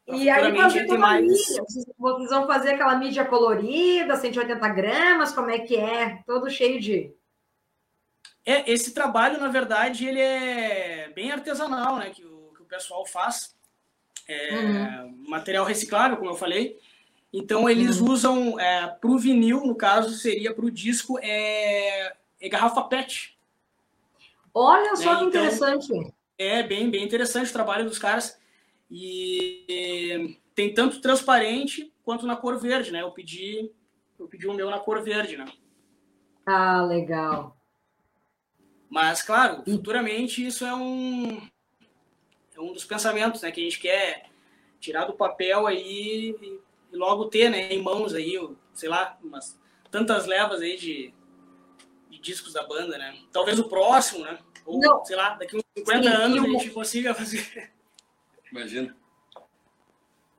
E aí fazer mais... mídia. Vocês vão fazer aquela mídia colorida, 180 gramas, como é que é? Todo cheio de... É, esse trabalho, na verdade, ele é bem artesanal, né? Que o, que o pessoal faz. É, uhum. Material reciclável, como eu falei. Então, eles uhum. usam, é, para o vinil, no caso, seria para o disco, é, é garrafa PET. Olha só né? que então, interessante. É bem, bem interessante o trabalho dos caras. E tem tanto transparente quanto na cor verde, né? Eu pedi, eu pedi o meu na cor verde, né? Ah, legal. Mas, claro, futuramente isso é um, é um dos pensamentos, né? Que a gente quer tirar do papel aí e, logo ter, né? Em mãos aí, sei lá, umas tantas levas aí de discos da banda, né? Talvez o próximo, né? Ou, Não. sei lá, daqui uns 50 Sim, anos e a o- gente consiga fazer. Imagina.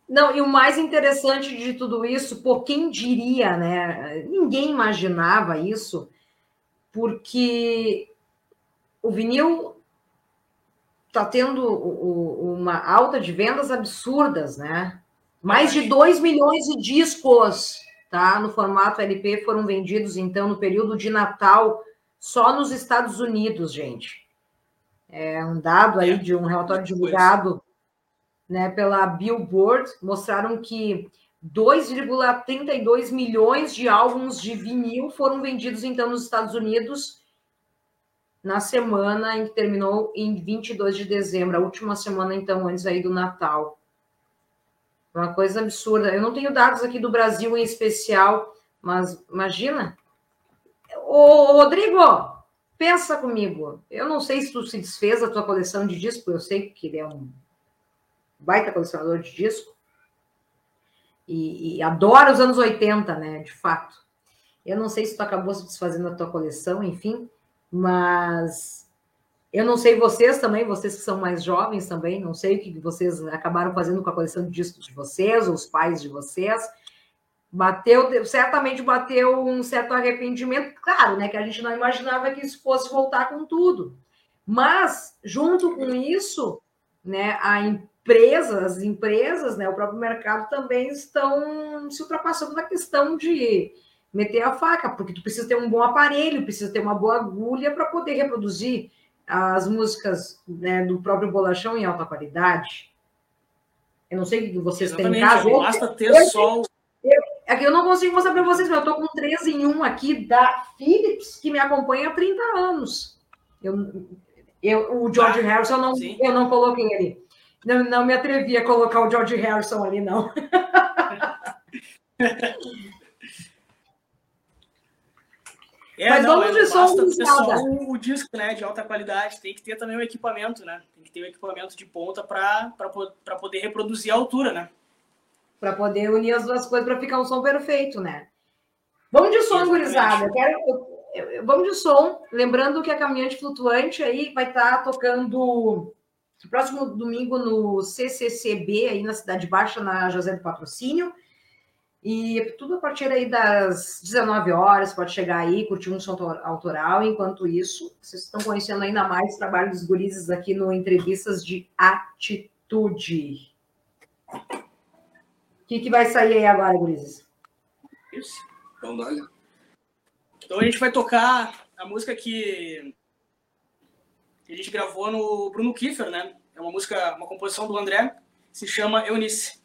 Não, e o mais interessante de tudo isso, pô, quem diria, né? Ninguém imaginava isso, porque o vinil tá tendo uma alta de vendas absurdas, né? Mais de 2 milhões de discos, tá? No formato LP foram vendidos, então, no período de Natal, só nos Estados Unidos, gente. É um dado aí É, de um relatório divulgado né, pela Billboard, mostraram que 2,32 milhões de álbuns de vinil foram vendidos, então, nos Estados Unidos na semana em que terminou em 22 de dezembro, a última semana, então, antes aí do Natal. Uma coisa absurda. Eu não tenho dados aqui do Brasil em especial, mas imagina. Ô, Rodrigo, pensa comigo. Eu não sei se tu se desfez da tua coleção de disco, eu sei que ele é um baita colecionador de disco. E, e adora os anos 80, né? De fato. Eu não sei se tu acabou se desfazendo da tua coleção, enfim, mas eu não sei vocês também, vocês que são mais jovens também, não sei o que vocês acabaram fazendo com a coleção de discos de vocês, ou os pais de vocês. Bateu, certamente bateu um certo arrependimento, claro, né? Que a gente não imaginava que isso fosse voltar com tudo. Mas, junto com isso, né, a empresa, as empresas, né, o próprio mercado também estão se ultrapassando na questão de meter a faca, porque tu precisa ter um bom aparelho, precisa ter uma boa agulha para poder reproduzir as músicas né, do próprio bolachão em alta qualidade. Eu não sei o que vocês têm em Exatamente, casa. Eu- basta ter eu- só o é eu não consigo mostrar para vocês, mas eu tô com 3 em 1 aqui da Philips, que me acompanha há 30 anos. Eu, eu, o George Ah, Harrison, eu não, sim. eu não coloquei ali. Não, não me atrevi a colocar o George Harrison ali, não. É, Mas não, vamos de som, só o, o disco, né, de alta qualidade, tem que ter também o equipamento, né? Tem que ter o equipamento de ponta para poder reproduzir a altura, né? Para poder unir as duas coisas para ficar um som perfeito, né? Vamos de som, gurizada. Vamos de som. Lembrando que a Caminhante Flutuante aí vai estar tocando no próximo domingo no CCCB, aí na Cidade Baixa, na José do Patrocínio. E tudo a partir aí das 19 horas, pode chegar aí, curtir um som autor- autoral. Enquanto isso, vocês estão conhecendo ainda mais o trabalho dos gurizes aqui no Entrevistas de Atitude. O que, que vai sair aí agora, gurizes? Isso. Então, dá Então a gente vai tocar a música que a gente gravou no Bruno Kiefer, né? É uma música, uma composição do André, se chama. Eunice,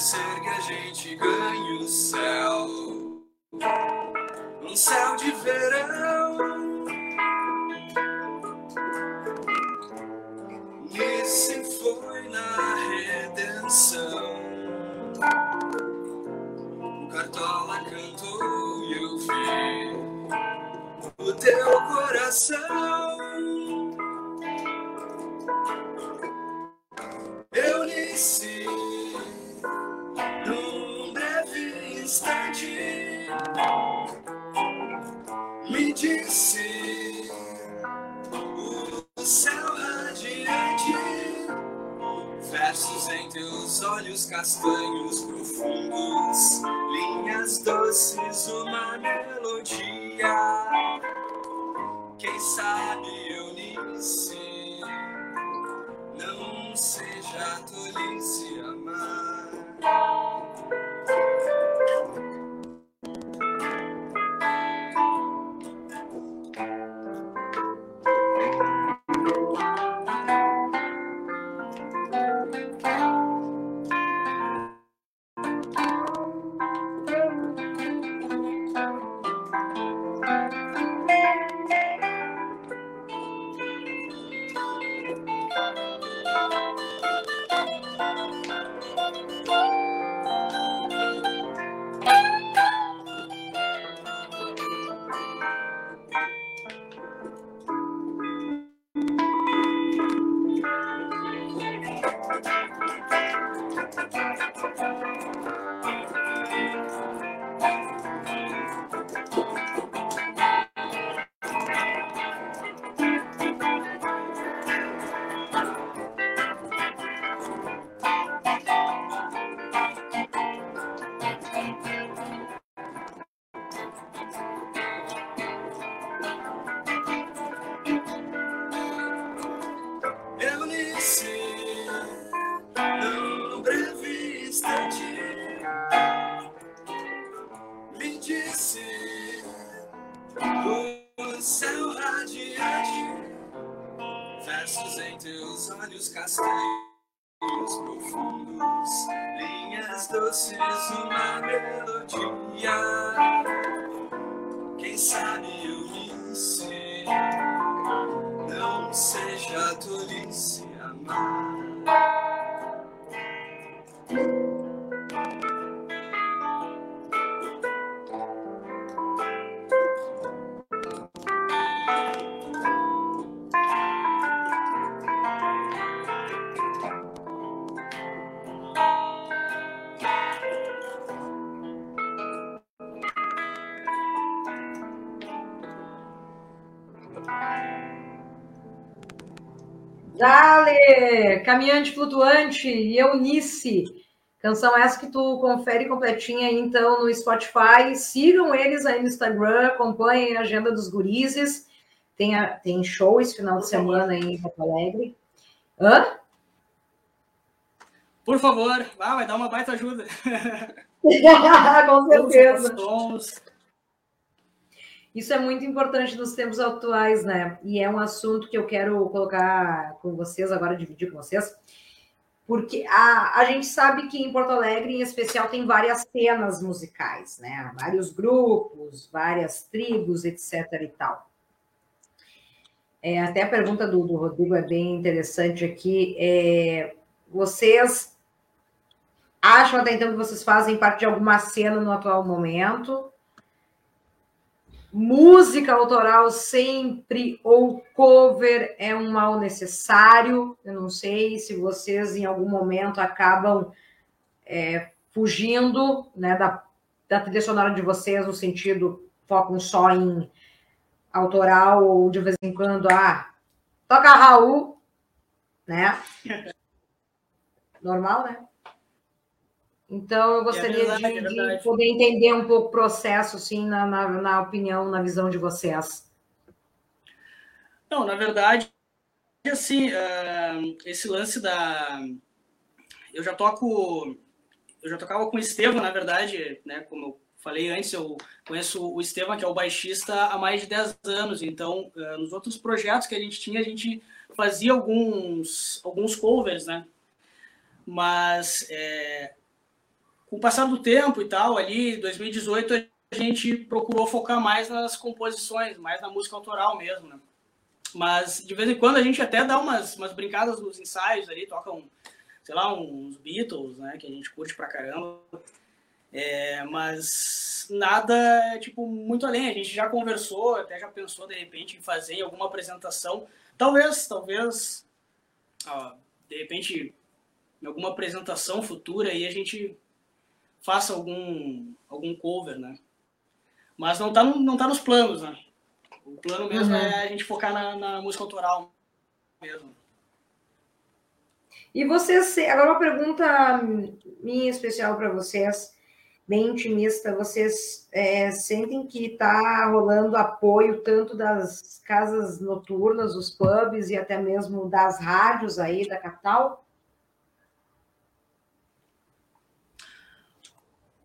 Ser que a gente ganhe o céu. Um céu de verão. Esse foi na redenção. O Cartola cantou e eu vi o teu coração. Castanhos profundos, linhas doces, uma melodia. Quem sabe Eunice não seja tolice amar. Caminhante Flutuante e Eunice. Canção essa que tu confere completinha aí, então, no Spotify. Sigam eles aí no Instagram, acompanhem a agenda dos gurizes. Tem, a, tem show esse final de semana aí em Porto Alegre. Hã? Por favor, ah, vai dar uma baita ajuda. Com certeza. Isso é muito importante nos tempos atuais, né? E é um assunto que eu quero colocar com vocês agora, dividir com vocês, porque a, a gente sabe que em Porto Alegre, em especial, tem várias cenas musicais, né? Vários grupos, várias tribos, etc. e tal. É, até a pergunta do, do Rodrigo é bem interessante aqui. É, vocês acham até então que vocês fazem parte de alguma cena no atual momento? Música autoral sempre ou cover é um mal necessário. Eu não sei se vocês em algum momento acabam é, fugindo né, da, da trilha sonora de vocês, no sentido, focam só em autoral ou de vez em quando, ah, toca Raul, né? Normal, né? Então, eu gostaria é verdade, de, é de, poder entender um pouco o processo, assim, na, na, na, opinião, na visão de vocês. Não, na verdade, assim, uh, esse lance da... Eu já toco... Eu já tocava com o Estevam, na verdade, né, como eu falei antes, eu conheço o Estevam, que é o baixista, há mais de 10 anos. Então, uh, nos outros projetos que a gente tinha, a gente fazia alguns, alguns covers, né? Mas... É, com o passar do tempo e tal, ali, 2018, a gente procurou focar mais nas composições, mais na música autoral mesmo, né? Mas de vez em quando a gente até dá umas, umas brincadas nos ensaios ali, toca um, sei lá, uns Beatles, né? Que a gente curte pra caramba. É, mas nada, tipo, muito além. A gente já conversou, até já pensou de repente em fazer alguma apresentação. Talvez, talvez, ó, de repente, em alguma apresentação futura aí a gente faça algum, algum cover, né? Mas não tá, não tá nos planos, né? O plano mesmo uhum. é a gente focar na, na música autoral mesmo. E vocês, agora uma pergunta minha especial para vocês, bem intimista, vocês é, sentem que está rolando apoio tanto das casas noturnas, dos pubs e até mesmo das rádios aí da capital?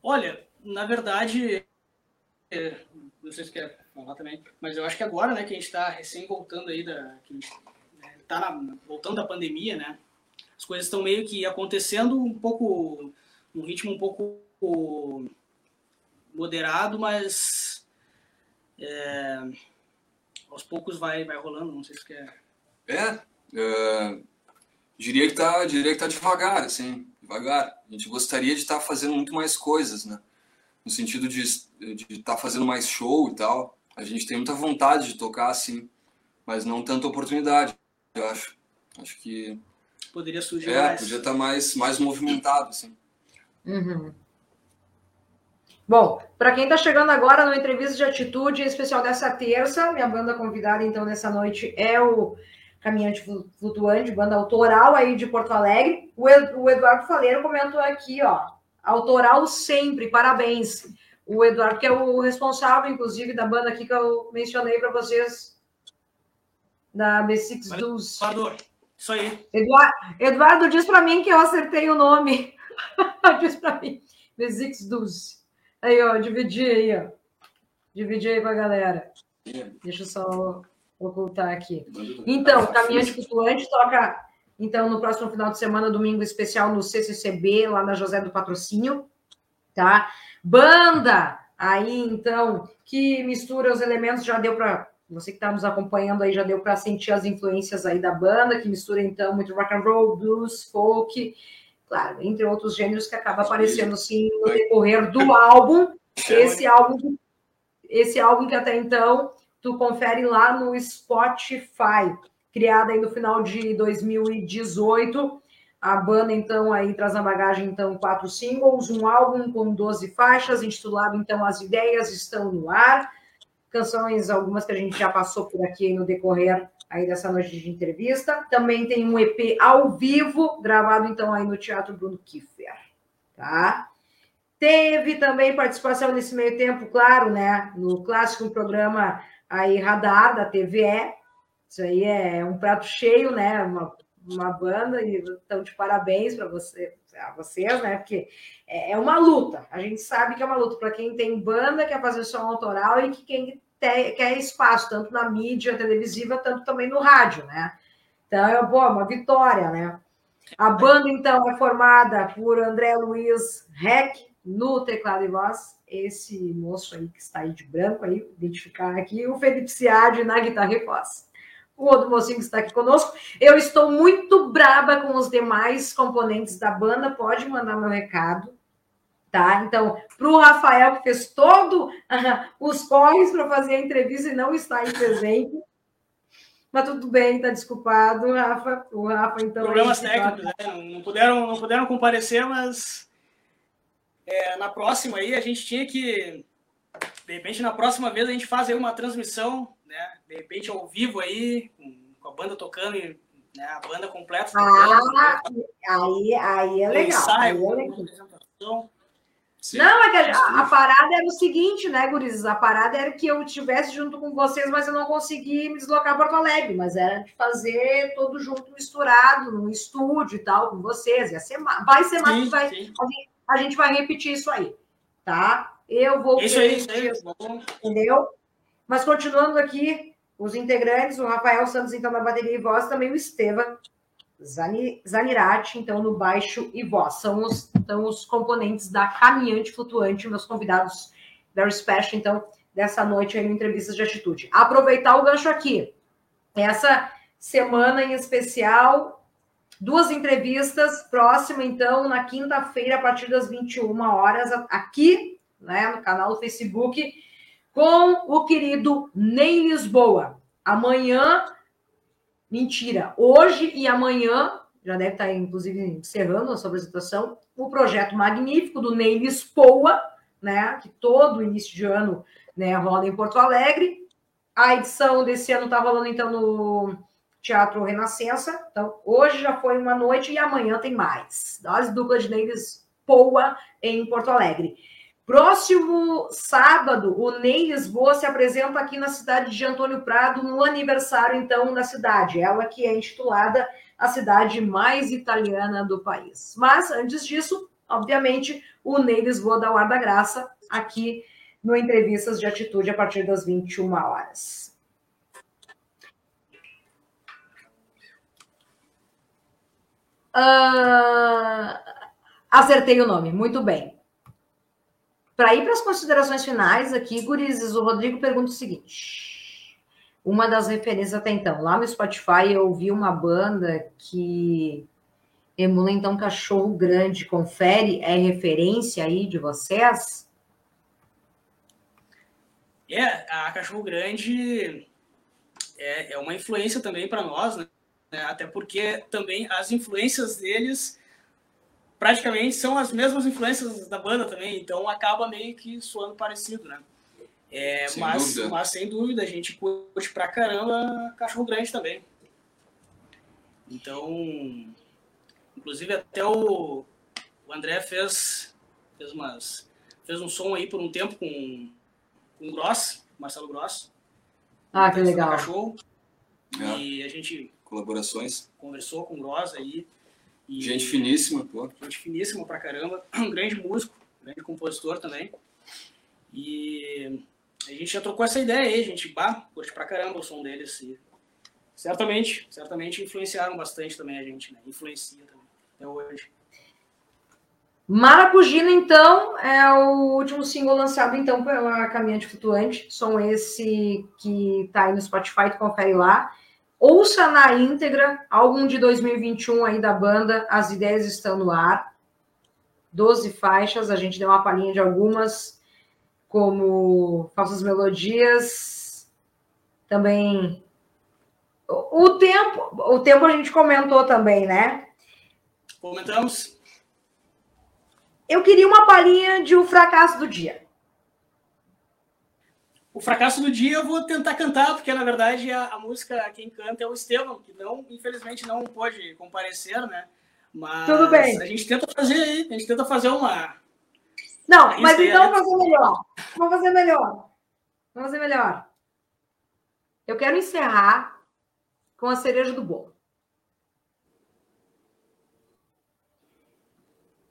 Olha, na verdade, é, não sei se quer falar também, mas eu acho que agora, né, que a gente está recém voltando aí da, que né, tá voltando da pandemia, né, as coisas estão meio que acontecendo um pouco, num ritmo um pouco moderado, mas é, aos poucos vai, vai rolando, não sei se quer. É, é diria que tá, diria que tá devagar, assim devagar. A gente gostaria de estar tá fazendo muito mais coisas, né? No sentido de estar tá fazendo mais show e tal. A gente tem muita vontade de tocar, assim, mas não tanta oportunidade, eu acho. Acho que... Poderia surgir é, mais. podia estar tá mais, mais movimentado, assim. Uhum. Bom, para quem está chegando agora no Entrevista de Atitude, especial dessa terça, minha banda convidada, então, nessa noite é o Caminhante Flutuante, banda autoral aí de Porto Alegre. O, Eduardo Faleiro comentou aqui, ó, autoral sempre, parabéns. O Eduardo, que é o responsável, inclusive, da banda aqui que eu mencionei para vocês, da B6 dos. Isso aí. Eduardo, Eduardo diz para mim que eu acertei o nome. diz para mim. B6 dos. Aí, ó, dividi aí, ó. Dividi aí com a galera. Deixa eu só ocultar aqui. Então, Caminhante Flutuante toca então, no próximo final de semana, domingo especial no CCCB, lá na José do Patrocínio, tá? Banda, aí então, que mistura os elementos, já deu para você que está nos acompanhando aí já deu para sentir as influências aí da banda, que mistura então muito rock and roll, blues, folk, claro, entre outros gêneros que acaba aparecendo sim no decorrer do álbum. Esse álbum, esse álbum que até então tu confere lá no Spotify, criada aí no final de 2018. A banda então aí traz na bagagem então quatro singles, um álbum com 12 faixas, intitulado então As Ideias Estão no Ar canções, algumas que a gente já passou por aqui no decorrer aí dessa noite de entrevista. Também tem um EP ao vivo, gravado então aí no Teatro Bruno Kiefer, tá? Teve também participação nesse meio tempo, claro, né, no clássico programa aí Radar da TVE. Isso aí é um prato cheio, né, uma, uma banda e então de parabéns para você, a vocês, né? Porque é, é uma luta. A gente sabe que é uma luta para quem tem banda, quer fazer som autoral e que quem quer espaço, tanto na mídia televisiva, tanto também no rádio, né? Então, é boa, uma vitória, né? A banda, então, é formada por André Luiz Reck no teclado e voz, esse moço aí que está aí de branco, aí, identificar aqui, o Felipe Ciade na guitarra e voz. O outro mocinho que está aqui conosco. Eu estou muito braba com os demais componentes da banda, pode mandar meu recado, tá? Então, para o Rafael, que fez todo uh, os corres para fazer a entrevista e não está aí presente. Mas tudo bem, está desculpado, Rafa. O Rafa, então. Problemas técnicos, né? Não puderam, não puderam comparecer, mas é, na próxima aí a gente tinha que. De repente, na próxima vez, a gente faz aí uma transmissão, né? De repente, ao vivo aí, com a banda tocando, né? a banda completa. Ah, aí, aí é legal. Ensaio, aí é legal. Sim. Não, é que a, a, parada era o seguinte, né, Gurizes? A parada era que eu estivesse junto com vocês, mas eu não consegui me deslocar para Porto Alegre, mas era de fazer todo junto, misturado, no estúdio e tal, com vocês. Ia ser, vai ser mais. Vai, a, gente, a, gente, vai repetir isso aí, tá? Eu vou. Isso aí, isso aí. Entendeu? Mas continuando aqui, os integrantes, o Rafael Santos, então, na bateria e voz, também o Estevam Zanirati, então, no baixo e voz. São os, então, os componentes da Caminhante Flutuante, meus convidados very special, então, dessa noite aí no Entrevistas de Atitude. Aproveitar o gancho aqui. Essa semana em especial, duas entrevistas, próxima, então, na quinta-feira, a partir das 21 horas, aqui, né, no canal do Facebook, com o querido Ney Lisboa. Amanhã Mentira. Hoje e amanhã, já deve estar, inclusive, encerrando a sua apresentação, o projeto magnífico do Ney Lispoa, né? Que todo início de ano né, rola em Porto Alegre. A edição desse ano está rolando, então, no Teatro Renascença. Então, hoje já foi uma noite e amanhã tem mais. Dose dupla de Ney Lispoa em Porto Alegre. Próximo sábado, o Ney Lisboa se apresenta aqui na cidade de Antônio Prado, no aniversário, então, da cidade. Ela que é intitulada a cidade mais italiana do país. Mas, antes disso, obviamente, o Ney Lisboa da graça aqui no Entrevistas de Atitude a partir das 21 horas. Uh, acertei o nome, muito bem. Para ir para as considerações finais aqui, Gurizes, o Rodrigo pergunta o seguinte. Uma das referências até então, lá no Spotify eu ouvi uma banda que emula então Cachorro Grande. Confere, é referência aí de vocês? É, a Cachorro Grande é, é uma influência também para nós, né? Até porque também as influências deles praticamente são as mesmas influências da banda também, então acaba meio que soando parecido, né? É, sem mas, dúvida. mas sem dúvida, a gente curte pra caramba Cachorro Grande também. Então, inclusive até o, o André fez, fez, umas, fez um som aí por um tempo com, com o Gross, Marcelo Gross. Ah, que legal. Cachorro. É. E a gente colaborações. Conversou com o Gross aí e, gente finíssima, pô. Gente finíssima pra caramba. Um grande músico, grande compositor também. E a gente já trocou essa ideia aí, a gente bah, curte pra caramba o som deles. E certamente, certamente influenciaram bastante também a gente, né? Influencia também, até hoje. Maracujina, então, é o último single lançado, então, pela Caminhante Flutuante. Som esse que tá aí no Spotify, tu confere lá. Ouça na íntegra, álbum de 2021 aí da banda, As Ideias Estão no Ar. 12 faixas, a gente deu uma palhinha de algumas, como Falsas Melodias, também... O tempo, o tempo a gente comentou também, né? Comentamos. Eu queria uma palhinha de O Fracasso do Dia. O Fracasso do Dia eu vou tentar cantar, porque na verdade a, a música quem canta é o Estevam, que não, infelizmente não pode comparecer, né? Mas Tudo bem. a gente tenta fazer aí, a gente tenta fazer uma. Não, mas então é. vamos fazer melhor. Vamos fazer melhor. Vamos fazer melhor. Eu quero encerrar com a cereja do bolo.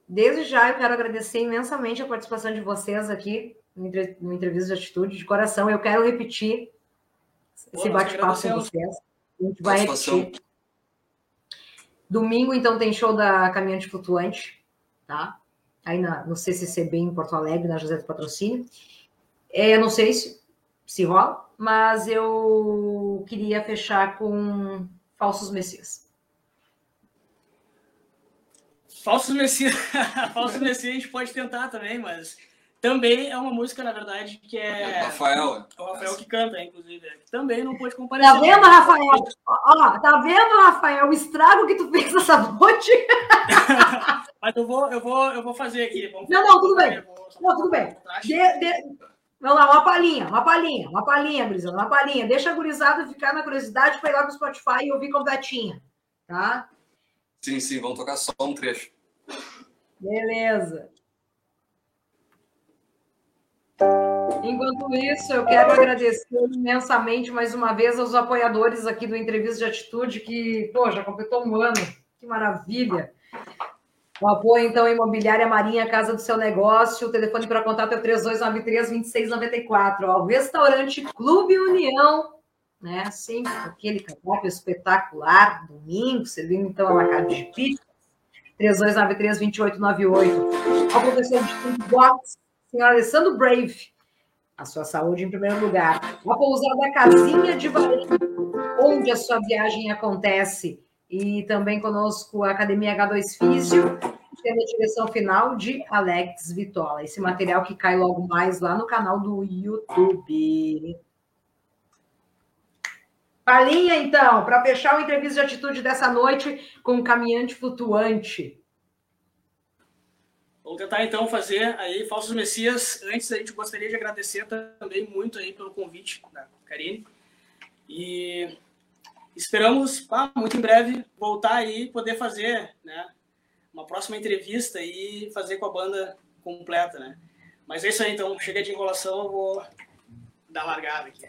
Desde já eu quero agradecer imensamente a participação de vocês aqui no entre- no entrevista de atitude de coração. Eu quero repetir esse bate-papo com vocês. A gente vai Satisfação. repetir. Domingo, então, tem show da Caminhante Flutuante, tá? Aí na, no CCCB em Porto Alegre, na José do Patrocínio. É, não sei se, se rola, mas eu queria fechar com Falsos Messias. Falsos Messias. Falsos Messias a gente pode tentar também, mas também é uma música, na verdade, que é. Rafael. É o Rafael que canta, inclusive. que Também não pôde comparecer. Tá vendo, Rafael? Ó, tá vendo, Rafael, o estrago que tu fez nessa noite? Mas eu vou, eu vou, eu vou fazer aqui. Vamos Não, não, tudo bem. Vou Não, tudo bem. traste. De, de... Vamos lá, uma palhinha, uma palhinha, uma palhinha, gurizada, uma palhinha. Deixa a gurizada ficar na curiosidade para ir lá no Spotify e ouvir completinha, tá? Sim, sim, vamos tocar só um trecho. Beleza. Enquanto isso, eu quero agradecer imensamente mais uma vez aos apoiadores aqui do Entrevista de Atitude, que, pô, já completou um ano. Que maravilha. O apoio, então, Imobiliária Marinha, Casa do Seu Negócio. O telefone para contato é o 3293-2694. Ó, O restaurante Clube União, né? Sempre aquele cardápio espetacular. Domingo, servindo, então, a la carte de pizza. 3293-2898. Ao professor de box, senhor Alessandro Brave. A sua saúde em primeiro lugar. A pousada Casinha de Varém, onde a sua viagem acontece. E também conosco a Academia H2 Físio, tendo a direção final de Alex Vitola. Esse material que cai logo mais lá no canal do YouTube. Palinha, então, para fechar o entrevista de atitude dessa noite com o caminhante flutuante. Vamos tentar então fazer aí Falsos Messias. Antes a gente gostaria de agradecer também muito aí pelo convite da Karine. E esperamos, muito em breve, voltar aí poder fazer, né, uma próxima entrevista e fazer com a banda completa, né? Mas é isso aí, então, chega de enrolação, eu vou dar largada aqui.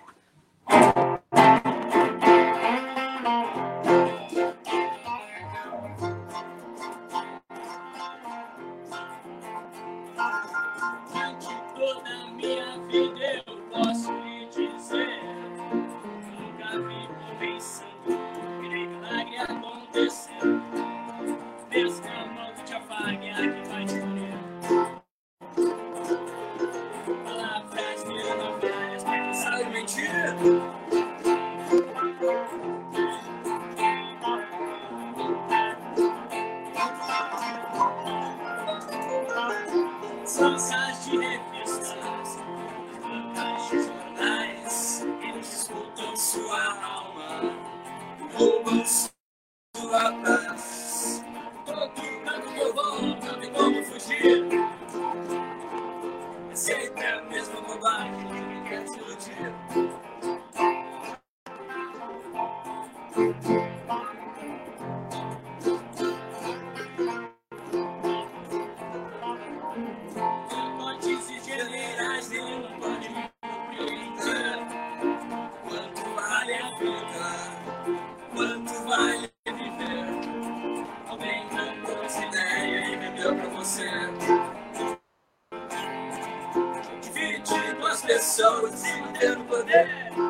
Dividir com as pessoas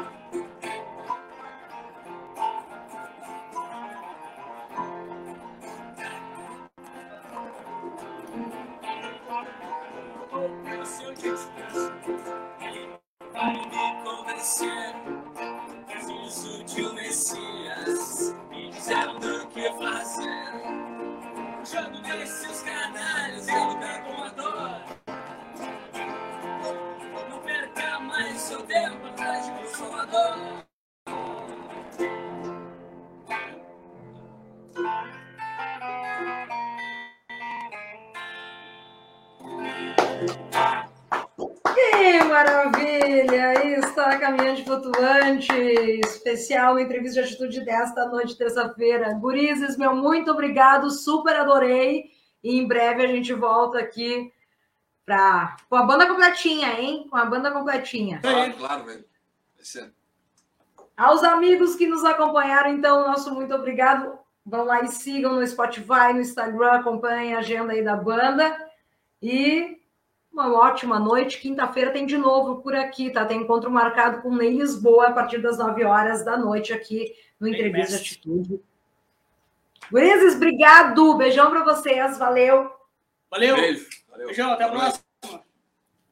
desta noite, terça-feira. Gurizes, meu muito obrigado, super adorei. E em breve a gente volta aqui pra... com a banda completinha, hein? Com a banda completinha. Claro, claro, velho. Ser. Aos amigos que nos acompanharam, então, nosso muito obrigado. Vão lá e sigam no Spotify, no Instagram, acompanhem a agenda aí da banda. E uma ótima noite. Quinta-feira tem de novo por aqui, tá? Tem encontro marcado com Ney Lisboa a partir das 9 horas da noite aqui no Entrevista de Atitude. Gurizes, obrigado. Beijão para vocês. Valeu. Valeu. Beijo. Valeu. Beijão, até a próxima.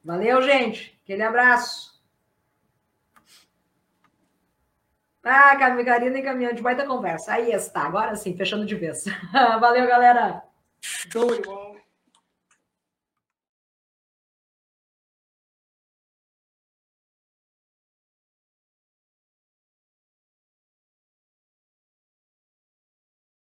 Valeu, gente. Aquele abraço. Ah, Karina e caminhante, baita conversa. Aí está, agora sim, fechando de vez. Valeu, galera. Show de bola.